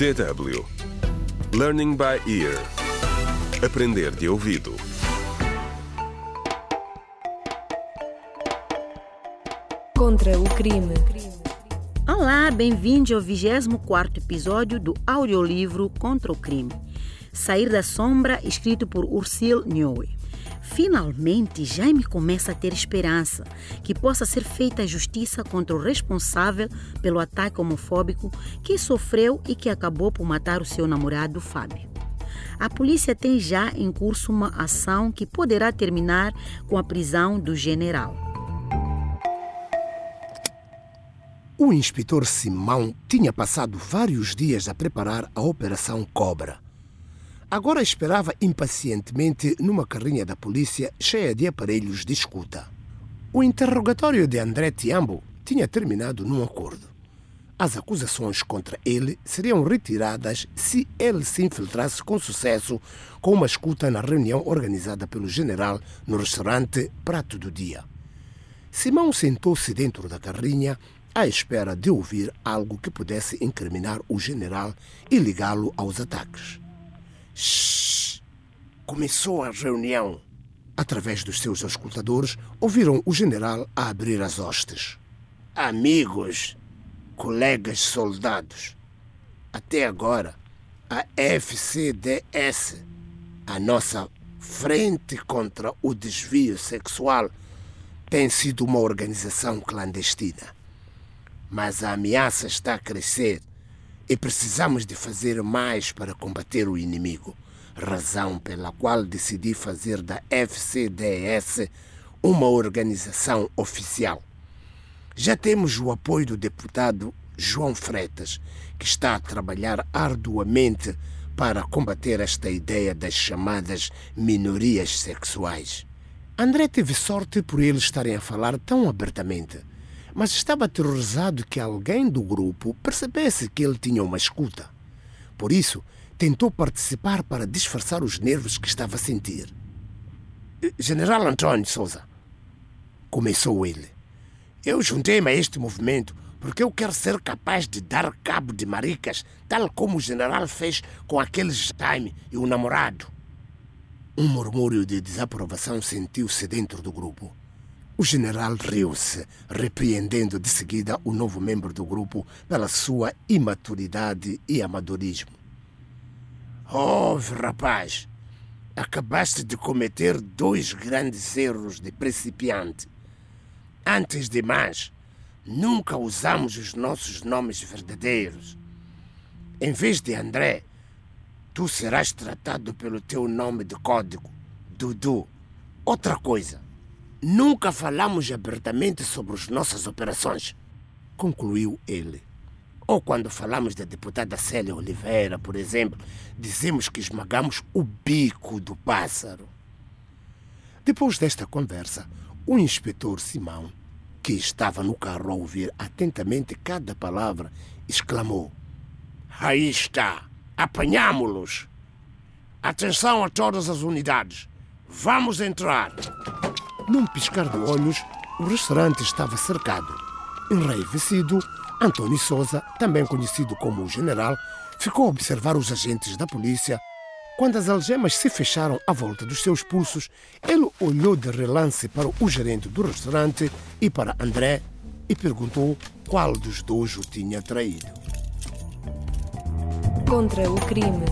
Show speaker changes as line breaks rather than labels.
DW Learning by Ear Aprender de ouvido
Contra o crime.
Olá, bem-vindos ao 24 episódio do audiolivro Contra o Crime. Sair da Sombra, escrito por Ursil Nhoe. Finalmente, Jaime começa a ter esperança que possa ser feita justiça contra o responsável pelo ataque homofóbico que sofreu e que acabou por matar o seu namorado Fábio. A polícia tem já em curso uma ação que poderá terminar com a prisão do general.
O inspetor Simão tinha passado vários dias a preparar a Operação Cobra. Agora esperava impacientemente numa carrinha da polícia cheia de aparelhos de escuta. O interrogatório de André Tiambo tinha terminado num acordo. As acusações contra ele seriam retiradas se ele se infiltrasse com sucesso com uma escuta na reunião organizada pelo general no restaurante Prato do Dia. Simão sentou-se dentro da carrinha à espera de ouvir algo que pudesse incriminar o general e ligá-lo aos ataques. Shhh! Começou a reunião. Através dos seus escutadores, ouviram o general a abrir as hostes. Amigos, colegas soldados, até agora, a FCDS, a nossa Frente contra o Desvio Sexual, tem sido uma organização clandestina. Mas a ameaça está a crescer e precisamos de fazer mais para combater o inimigo, razão pela qual decidi fazer da FCDS uma organização oficial. Já temos o apoio do deputado João Freitas, que está a trabalhar arduamente para combater esta ideia das chamadas minorias sexuais. André teve sorte por eles estarem a falar tão abertamente mas estava aterrorizado que alguém do grupo percebesse que ele tinha uma escuta. Por isso, tentou participar para disfarçar os nervos que estava a sentir. General Antônio Souza, começou ele, eu juntei-me a este movimento porque eu quero ser capaz de dar cabo de maricas, tal como o general fez com aqueles Jaime e o namorado. Um murmúrio de desaprovação sentiu-se dentro do grupo. O general riu-se, repreendendo de seguida o novo membro do grupo pela sua imaturidade e amadorismo. Ouve, rapaz, acabaste de cometer dois grandes erros de principiante. Antes de mais, nunca usamos os nossos nomes verdadeiros. Em vez de André, tu serás tratado pelo teu nome de código, Dudu. Outra coisa, Nunca falamos abertamente sobre as nossas operações, concluiu ele. Ou quando falamos da deputada Célia Oliveira, por exemplo, dizemos que esmagamos o bico do pássaro. Depois desta conversa, o inspetor Simão, que estava no carro a ouvir atentamente cada palavra, exclamou: Aí está! Apanhámo-los! Atenção a todas as unidades! Vamos entrar! Num piscar de olhos, o restaurante estava cercado. Enraivecido, Antônio Souza, também conhecido como o General, ficou a observar os agentes da polícia. Quando as algemas se fecharam à volta dos seus pulsos, ele olhou de relance para o gerente do restaurante e para André e perguntou qual dos dois o tinha traído.
Contra o crime.